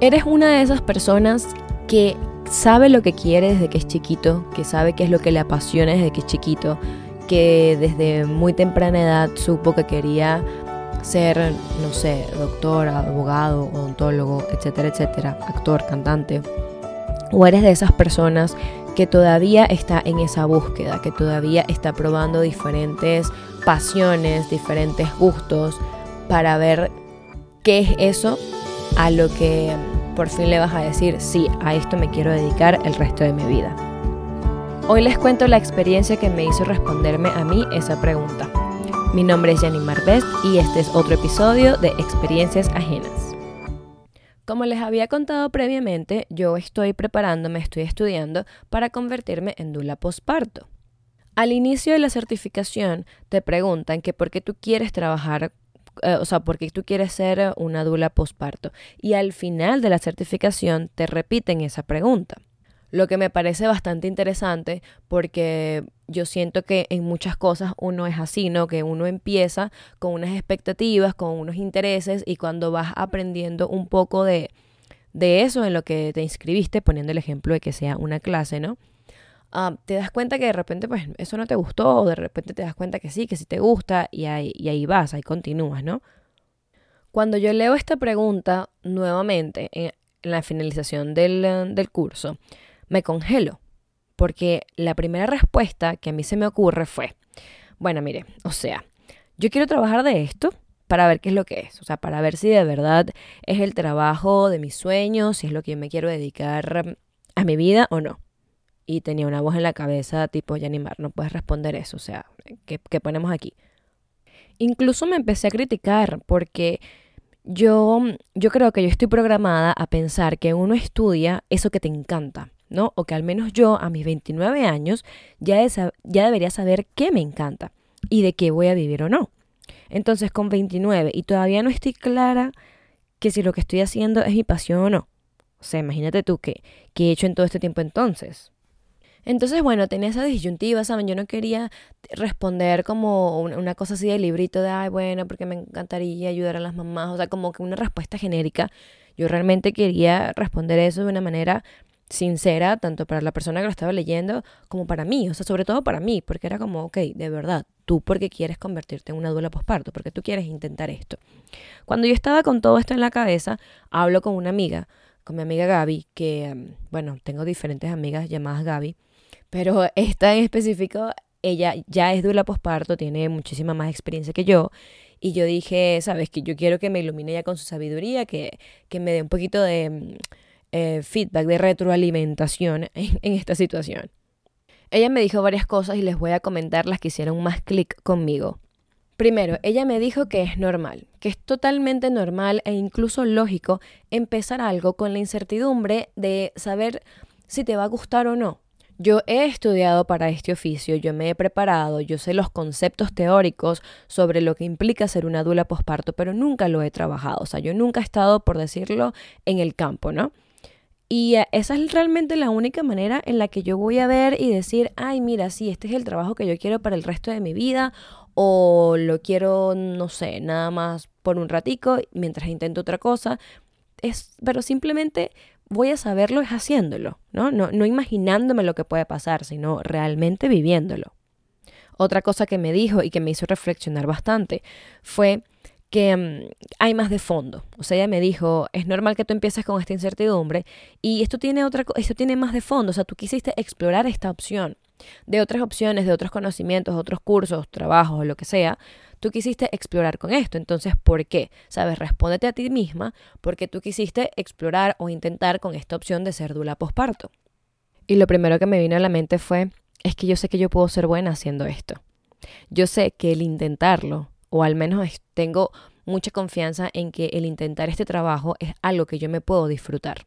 Eres una de esas personas que sabe lo que quiere desde que es chiquito, que sabe qué es lo que le apasiona desde que es chiquito, que desde muy temprana edad supo que quería ser, no sé, doctor, abogado, odontólogo, etcétera, etcétera, actor, cantante. O eres de esas personas que todavía está en esa búsqueda, que todavía está probando diferentes pasiones, diferentes gustos para ver qué es eso a lo que por fin le vas a decir, sí, a esto me quiero dedicar el resto de mi vida. Hoy les cuento la experiencia que me hizo responderme a mí esa pregunta. Mi nombre es Janine Marbest y este es otro episodio de Experiencias Ajenas. Como les había contado previamente, yo estoy preparándome, estoy estudiando para convertirme en dula posparto. Al inicio de la certificación te preguntan que por qué tú quieres trabajar eh, o sea, porque tú quieres ser una dula posparto. Y al final de la certificación te repiten esa pregunta. Lo que me parece bastante interesante porque yo siento que en muchas cosas uno es así, ¿no? Que uno empieza con unas expectativas, con unos intereses y cuando vas aprendiendo un poco de, de eso en lo que te inscribiste, poniendo el ejemplo de que sea una clase, ¿no? Ah, te das cuenta que de repente pues eso no te gustó o de repente te das cuenta que sí, que sí te gusta y ahí, y ahí vas, ahí continúas, ¿no? Cuando yo leo esta pregunta nuevamente en, la finalización del, del curso, me congelo porque la primera respuesta que a mí se me ocurre fue, bueno, mire, o sea, yo quiero trabajar de esto para ver qué es lo que es, o sea, para ver si de verdad es el trabajo de mis sueños, si es lo que yo me quiero dedicar a mi vida o no y tenía una voz en la cabeza tipo, Yanimar, no puedes responder eso, o sea, ¿qué, ponemos aquí? Incluso me empecé a criticar porque yo, yo creo que yo estoy programada a pensar que uno estudia eso que te encanta, ¿no? O que al menos yo a mis 29 años ya, ya debería saber qué me encanta y de qué voy a vivir o no. Entonces con 29 y todavía no estoy clara que si lo que estoy haciendo es mi pasión o no. O sea, imagínate tú qué, qué he hecho en todo este tiempo entonces. Entonces, bueno, tenía esa disyuntiva, ¿saben? Yo no quería responder como una cosa así de librito de, ay, bueno, porque me encantaría ayudar a las mamás, o sea, como que una respuesta genérica. Yo realmente quería responder eso de una manera sincera, tanto para la persona que lo estaba leyendo como para mí, o sea, sobre todo para mí, porque era como, ok, de verdad, tú porque quieres convertirte en una duela posparto, porque tú quieres intentar esto. Cuando yo estaba con todo esto en la cabeza, hablo con una amiga, con mi amiga Gaby, que, mm, bueno, tengo diferentes amigas llamadas Gaby, pero esta en específico, ella ya es dula posparto, tiene muchísima más experiencia que yo. Y yo dije, sabes, que yo quiero que me ilumine ya con su sabiduría, que, que me dé un poquito de mm, eh, feedback, de retroalimentación en, en esta situación. Ella me dijo varias cosas y les voy a comentar las que hicieron más clic conmigo. Primero, ella me dijo que es normal, que es totalmente normal e incluso lógico empezar algo con la incertidumbre de saber si te va a gustar o no. Yo he estudiado para este oficio, yo me he preparado, yo sé los conceptos teóricos sobre lo que implica ser una dula posparto, pero nunca lo he trabajado, o sea, yo nunca he estado, por decirlo, en el campo, ¿no? Y eh, esa es realmente la única manera en la que yo voy a ver y decir, ay, mira, sí, este es el trabajo que yo quiero para el resto de mi vida, o lo quiero, no sé, nada más por un ratico mientras intento otra cosa. Es, pero simplemente voy a saberlo es haciéndolo, ¿no? ¿no? No imaginándome lo que puede pasar, sino realmente viviéndolo. Otra cosa que me dijo y que me hizo reflexionar bastante fue que mm, hay más de fondo. O sea, ella me dijo, es normal que tú empieces con esta incertidumbre y esto tiene otra esto tiene más de fondo, o sea, tú quisiste explorar esta opción de otras opciones, de otros conocimientos, otros cursos, trabajos lo que sea, tú quisiste explorar con esto. Entonces, ¿por qué? Sabes, respóndete a ti misma porque tú quisiste explorar o intentar con esta opción de ser dula posparto. Y lo primero que me vino a la mente fue, es que yo sé que yo puedo ser buena haciendo esto. Yo sé que el intentarlo, o al menos tengo mucha confianza en que el intentar este trabajo es algo que yo me puedo disfrutar.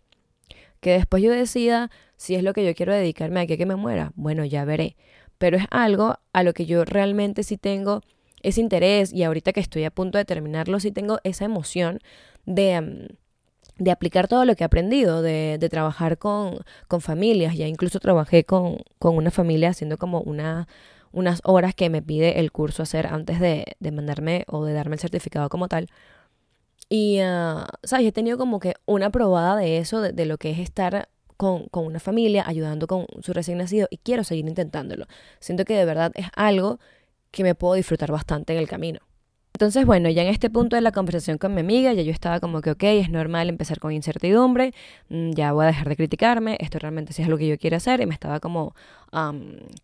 Que después yo decida si es lo que yo quiero dedicarme a que me muera, bueno, ya veré. Pero es algo a lo que yo realmente sí tengo ese interés y ahorita que estoy a punto de terminarlo, sí tengo esa emoción de, mm, de aplicar todo lo que he aprendido, de, de trabajar con, con, familias. Ya incluso trabajé con, con una familia haciendo como una, unas horas que me pide el curso hacer antes de, de mandarme o de darme el certificado como tal. Y, uh, ¿sabes? He tenido como que una probada de eso, de, de lo que es estar con, con, una familia, ayudando con su recién nacido, y quiero seguir intentándolo. Siento que de verdad es algo que me puedo disfrutar bastante en el camino. Entonces, bueno, ya en este punto de la conversación con mi amiga, ya yo estaba como que, ok, es normal empezar con incertidumbre, mm, ya voy a dejar de criticarme, esto realmente sí es lo que yo quiero hacer, y me estaba como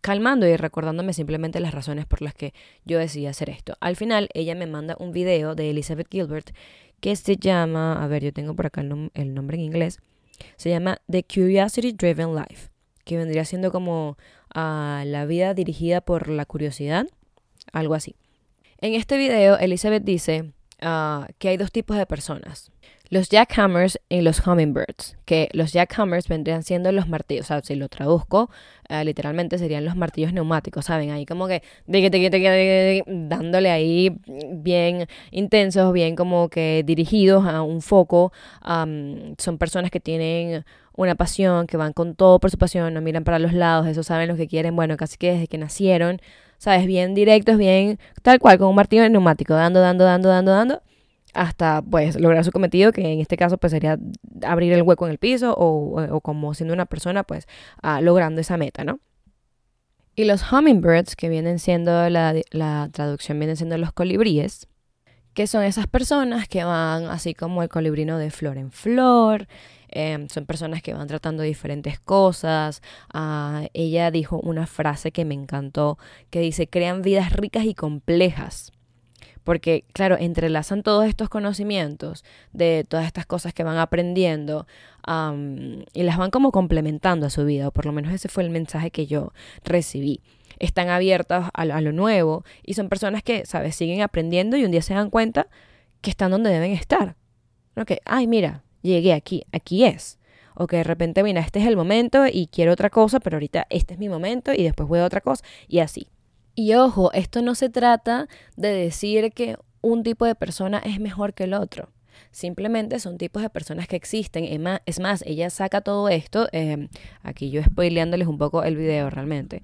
calmando y recordándome simplemente las razones por las que yo decidí hacer esto. Al final, ella me manda un video de Elizabeth Gilbert que se llama, a ver, yo tengo por acá el, nombre en inglés, se llama The Curiosity Driven Life, que vendría siendo como a la vida dirigida por la curiosidad, algo así. En este video, Elizabeth dice ah, que hay dos tipos de personas. Los jackhammers y los hummingbirds, que los jackhammers vendrían siendo los martillos, o sea, si lo traduzco, ah, literalmente serían los martillos neumáticos, ¿saben? Ahí como que dándole ahí bien intensos, bien como que dirigidos a un foco. son personas que tienen una pasión, que van con todo por su pasión, no miran para los lados, eso saben lo que quieren, bueno, casi que desde que nacieron. ¿Sabes? Bien directos, bien tal cual, con un martillo neumático, dando, dando, dando, dando, dando, hasta pues lograr su cometido, que en este caso pues sería abrir el hueco en el piso o, como siendo una persona pues ah, logrando esa meta, ¿no? Y los hummingbirds, que vienen siendo, la, la traducción vienen siendo los colibríes, que son esas personas que van así como el colibrino de flor en flor, Em, son personas que van tratando diferentes cosas. Ah, ella dijo una frase que me encantó, que dice, crean vidas ricas y complejas. Porque, claro, entrelazan todos estos conocimientos de todas estas cosas que van aprendiendo y las van como complementando a su vida, o por lo menos ese fue el mensaje que yo recibí están abiertas a, lo nuevo y son personas que, ¿sabes?, siguen aprendiendo y un día se dan cuenta que están donde deben estar. ¿No? Que, ay, mira, llegué aquí, aquí es. O que de repente, mira, este es el momento y quiero otra cosa, pero ahorita este es mi momento y después voy a otra cosa y así. Y ojo, esto no se trata de decir que un tipo de persona es mejor que el otro. Simplemente son tipos de personas que existen. Es más, ella saca todo esto. Em, aquí yo spoileándoles un poco el video realmente.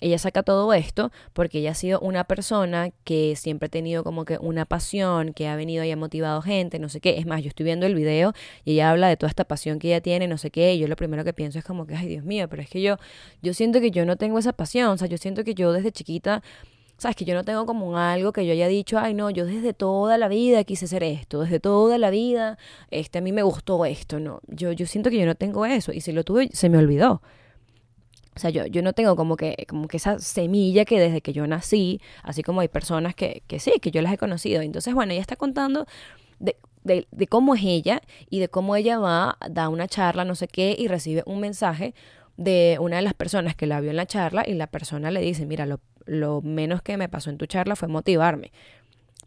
ella saca todo esto porque ella ha sido una persona que siempre ha tenido como que una pasión, que ha venido y ha motivado gente, no sé qué. Es más, yo estoy viendo el video y ella habla de toda esta pasión que ella tiene, no sé qué. Y yo lo primero que pienso es como que, ay Dios mío, pero es que yo, yo siento que yo no tengo esa pasión. O sea, yo siento que yo desde chiquita sabes que yo no tengo como algo que yo haya dicho, ay no, yo desde toda la vida quise hacer esto, desde toda la vida, este, a mí me gustó esto, no, yo, yo siento que yo no tengo eso y si lo tuve se me olvidó. O sea, yo, yo no tengo como que, como que esa semilla que desde que yo nací, así como hay personas que, que sí, que yo las he conocido. Entonces, bueno, ella está contando de, de, de, cómo es ella y de cómo ella va, da una charla, no sé qué, y recibe un mensaje de una de las personas que la vio en la charla y la persona le dice, mira, lo, lo menos que me pasó en tu charla fue motivarme.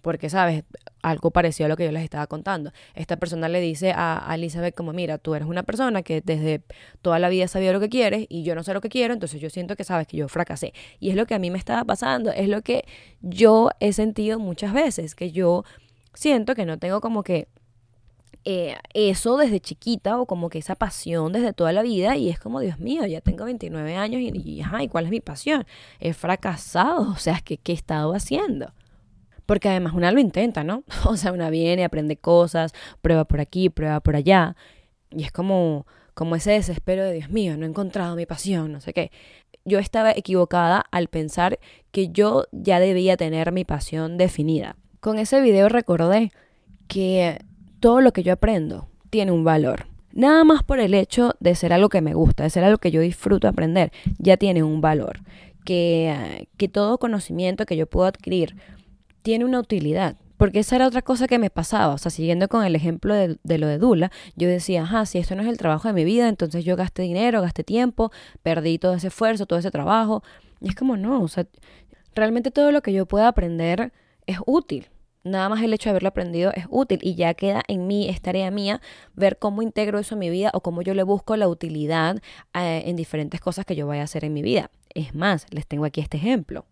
Porque, ¿sabes? Algo parecido a lo que yo les estaba contando. Esta persona le dice a, Elizabeth como, mira, tú eres una persona que desde toda la vida sabía lo que quieres y yo no sé lo que quiero, entonces yo siento que sabes que yo fracasé. Y es lo que a mí me estaba pasando, es lo que yo he sentido muchas veces, que yo siento que no tengo como que eh, eso desde chiquita o como que esa pasión desde toda la vida y es como, Dios mío, ya tengo 29 años y, y, ¿y cuál es mi pasión? He fracasado, o sea, ¿qué, ¿qué he estado haciendo? Porque además una lo intenta, ¿no? O sea, una viene, aprende cosas, prueba por aquí, prueba por allá y es como, como ese desespero de, Dios mío, no he encontrado mi pasión, no sé qué. Yo estaba equivocada al pensar que yo ya debía tener mi pasión definida. Con ese video recordé que todo lo que yo aprendo tiene un valor. Nada más por el hecho de ser algo que me gusta, de ser algo que yo disfruto aprender, ya tiene un valor. Que, que todo conocimiento que yo puedo adquirir tiene una utilidad. Porque esa era otra cosa que me pasaba. O sea, siguiendo con el ejemplo de, de, lo de Dula, yo decía, ajá, si esto no es el trabajo de mi vida, entonces yo gasté dinero, gasté tiempo, perdí todo ese esfuerzo, todo ese trabajo. Y es como, no, o sea, realmente todo lo que yo pueda aprender es útil. Nada más el hecho de haberlo aprendido es útil y ya queda en mí, es tarea mía, ver cómo integro eso en mi vida o cómo yo le busco la utilidad eh, en diferentes cosas que yo vaya a hacer en mi vida. Es más, les tengo aquí este ejemplo.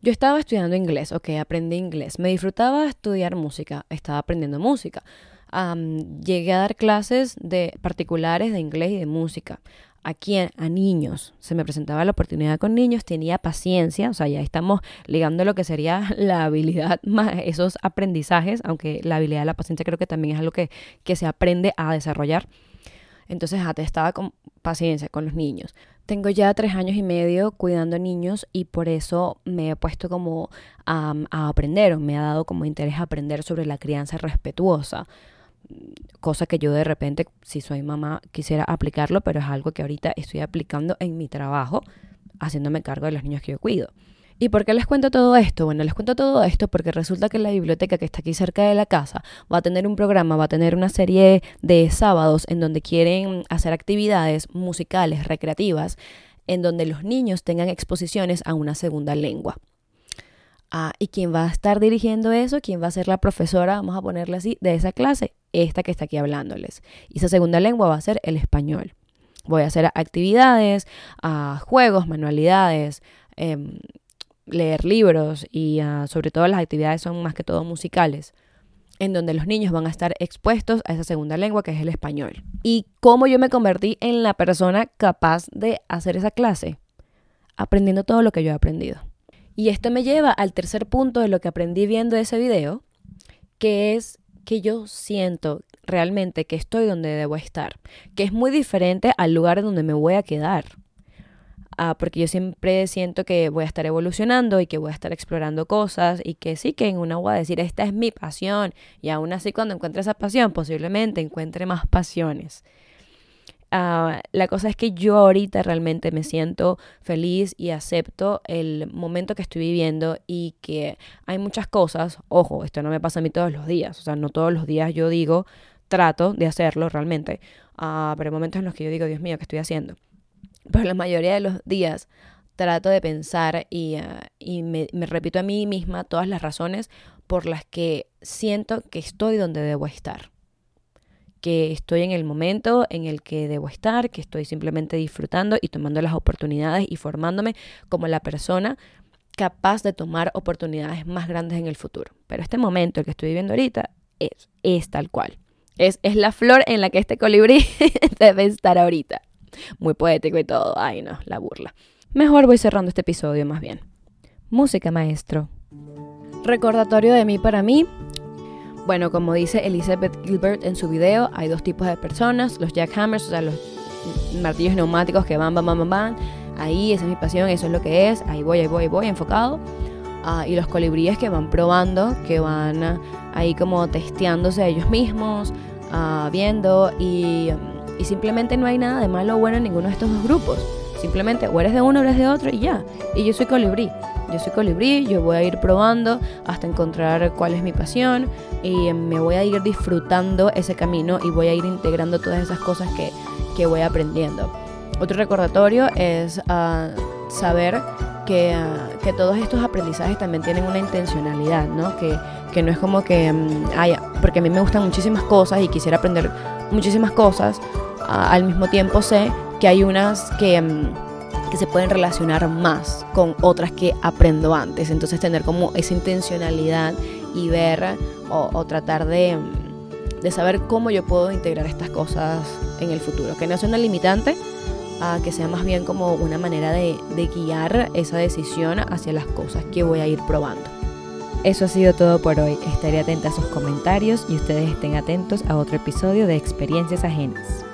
Yo estaba estudiando inglés, ok, aprendí inglés. Me disfrutaba estudiar música, estaba aprendiendo música. llegué a dar clases de particulares de inglés y de música aquí a niños, se me presentaba la oportunidad con niños, tenía paciencia, o sea, ya estamos ligando lo que sería la habilidad más esos aprendizajes, aunque la habilidad de la paciencia creo que también es algo que, que se aprende a desarrollar. Entonces, te estaba con paciencia con los niños. Tengo ya tres años y medio cuidando niños y por eso me he puesto como a, a aprender, o me ha dado como interés a aprender sobre la crianza respetuosa cosa que yo de repente, si soy mamá, quisiera aplicarlo, pero es algo que ahorita estoy aplicando en mi trabajo, haciéndome cargo de los niños que yo cuido. ¿Y por qué les cuento todo esto? Bueno, les cuento todo esto porque resulta que la biblioteca que está aquí cerca de la casa va a tener un programa, va a tener una serie de sábados en donde quieren hacer actividades musicales, recreativas, en donde los niños tengan exposiciones a una segunda lengua. Ah, y quién va a estar dirigiendo eso, quién va a ser la profesora, vamos a ponerle así, de esa clase, esta que está aquí hablándoles. Y esa segunda lengua va a ser el español. Voy a hacer actividades, ah, juegos, manualidades, em, leer libros y ah, sobre todo las actividades son más que todo musicales, en donde los niños van a estar expuestos a esa segunda lengua que es el español. ¿Y cómo yo me convertí en la persona capaz de hacer esa clase? Aprendiendo todo lo que yo he aprendido. Y esto me lleva al tercer punto de lo que aprendí viendo ese video, que es que yo siento realmente que estoy donde debo estar, que es muy diferente al lugar donde me voy a quedar. Ah, porque yo siempre siento que voy a estar evolucionando y que voy a estar explorando cosas y que sí que en una voy a decir, esta es mi pasión y aún así cuando encuentre esa pasión posiblemente encuentre más pasiones. Ah, la cosa es que yo ahorita realmente me siento feliz y acepto el momento que estoy viviendo y que hay muchas cosas, ojo, esto no me pasa a mí todos los días, o sea, no todos los días yo digo, trato de hacerlo realmente, uh, pero hay momentos en los que yo digo, Dios mío, ¿qué estoy haciendo? Pero la mayoría de los días trato de pensar y, ah, y me repito a mí misma todas las razones por las que siento que estoy donde debo estar que estoy en el momento en el que debo estar, que estoy simplemente disfrutando y tomando las oportunidades y formándome como la persona capaz de tomar oportunidades más grandes en el futuro. Pero este momento, el que estoy viviendo ahorita, es, es tal cual. Es, es la flor en la que este colibrí debe estar ahorita. Muy poético y todo. Ay, no, la burla. Mejor voy cerrando este episodio más bien. Música, maestro. Recordatorio de mí para mí. Bueno, como dice Elizabeth Gilbert en su video, hay dos tipos de personas, los jackhammers, o sea, los martillos neumáticos que van, van, van, van, Ahí, esa es mi pasión, eso es lo que es, ahí voy, ahí voy, ahí voy, enfocado. Ah, y los colibríes que van probando, que van ah, ahí como testeándose a ellos mismos, uh, viendo y, y simplemente no hay nada de malo o bueno en ninguno de estos dos grupos. Simplemente o eres de uno o eres de otro y ya. Y yo soy colibrí. Yo soy colibrí, yo voy a ir probando hasta encontrar cuál es mi pasión y me voy a ir disfrutando ese camino y voy a ir integrando todas esas cosas que, que voy aprendiendo. Otro recordatorio es ah, saber que, ah, que, todos estos aprendizajes también tienen una intencionalidad, ¿no? Que, que no es como que, haya, mm, porque a mí me gustan muchísimas cosas y quisiera aprender muchísimas cosas, ah, al mismo tiempo sé que hay unas que mm, que se pueden relacionar más con otras que aprendo antes. Entonces tener como esa intencionalidad y ver o, tratar de, de, saber cómo yo puedo integrar estas cosas en el futuro. Que no sea una limitante, a que sea más bien como una manera de, de guiar esa decisión hacia las cosas que voy a ir probando. Eso ha sido todo por hoy. Estaré atenta a sus comentarios y ustedes estén atentos a otro episodio de Experiencias Ajenas.